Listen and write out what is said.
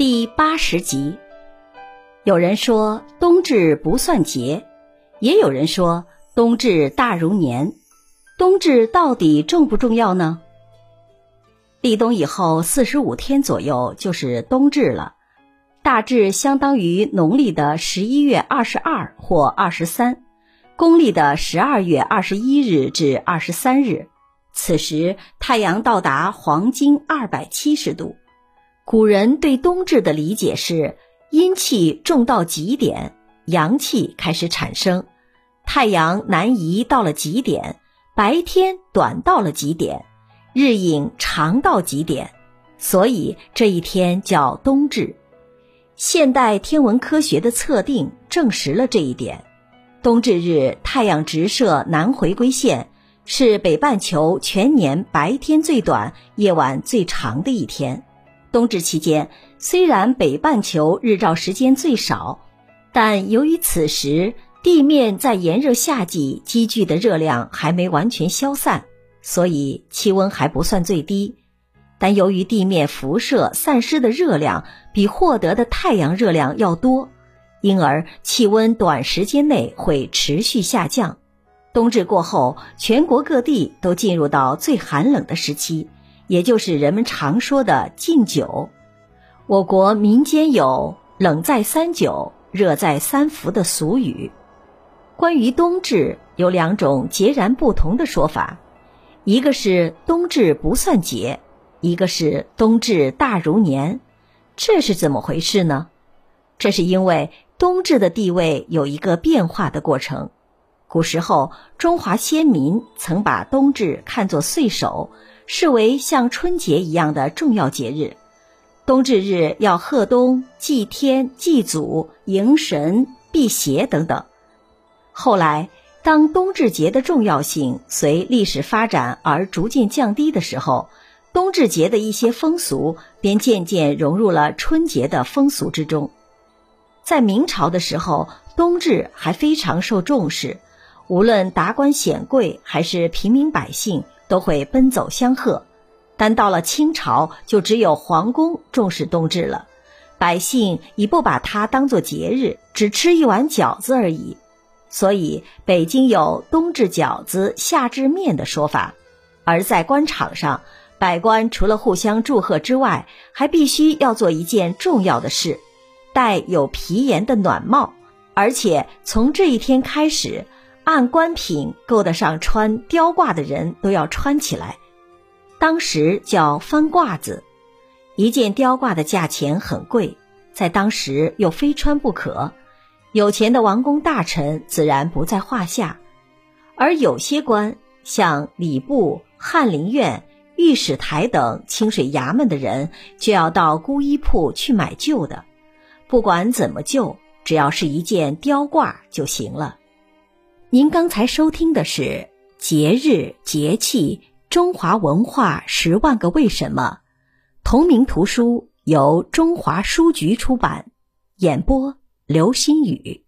第八十集，有人说冬至不算节，也有人说冬至大如年。冬至到底重不重要呢？立冬以后四十五天左右就是冬至了，大致相当于农历的十一月二十二或二十三，公历的十二月二十一日至二十三日。此时太阳到达黄金二百七十度。古人对冬至的理解是：阴气重到极点，阳气开始产生，太阳南移到了极点，白天短到了极点，日影长到极点，所以这一天叫冬至。现代天文科学的测定证实了这一点。冬至日太阳直射南回归线，是北半球全年白天最短、夜晚最长的一天。冬至期间，虽然北半球日照时间最少，但由于此时地面在炎热夏季积聚的热量还没完全消散，所以气温还不算最低。但由于地面辐射散失的热量比获得的太阳热量要多，因而气温短时间内会持续下降。冬至过后，全国各地都进入到最寒冷的时期。也就是人们常说的禁酒。我国民间有“冷在三九，热在三伏”的俗语。关于冬至，有两种截然不同的说法：一个是冬至不算节，一个是冬至大如年。这是怎么回事呢？这是因为冬至的地位有一个变化的过程。古时候，中华先民曾把冬至看作岁首。视为像春节一样的重要节日，冬至日要贺冬、祭天、祭祖、迎神、辟邪等等。后来，当冬至节的重要性随历史发展而逐渐降低的时候，冬至节的一些风俗便渐渐融入了春节的风俗之中。在明朝的时候，冬至还非常受重视，无论达官显贵还是平民百姓。都会奔走相贺，但到了清朝，就只有皇宫重视冬至了，百姓已不把它当作节日，只吃一碗饺子而已。所以北京有冬至饺子，夏至面的说法。而在官场上，百官除了互相祝贺之外，还必须要做一件重要的事，戴有皮檐的暖帽，而且从这一天开始。按官品够得上穿貂褂的人都要穿起来，当时叫翻褂子。一件貂褂的价钱很贵，在当时又非穿不可。有钱的王公大臣自然不在话下，而有些官，像礼部、翰林院、御史台等清水衙门的人，就要到孤衣铺去买旧的。不管怎么旧，只要是一件貂褂就行了。您刚才收听的是《节日节气中华文化十万个为什么》，同名图书由中华书局出版，演播刘新宇。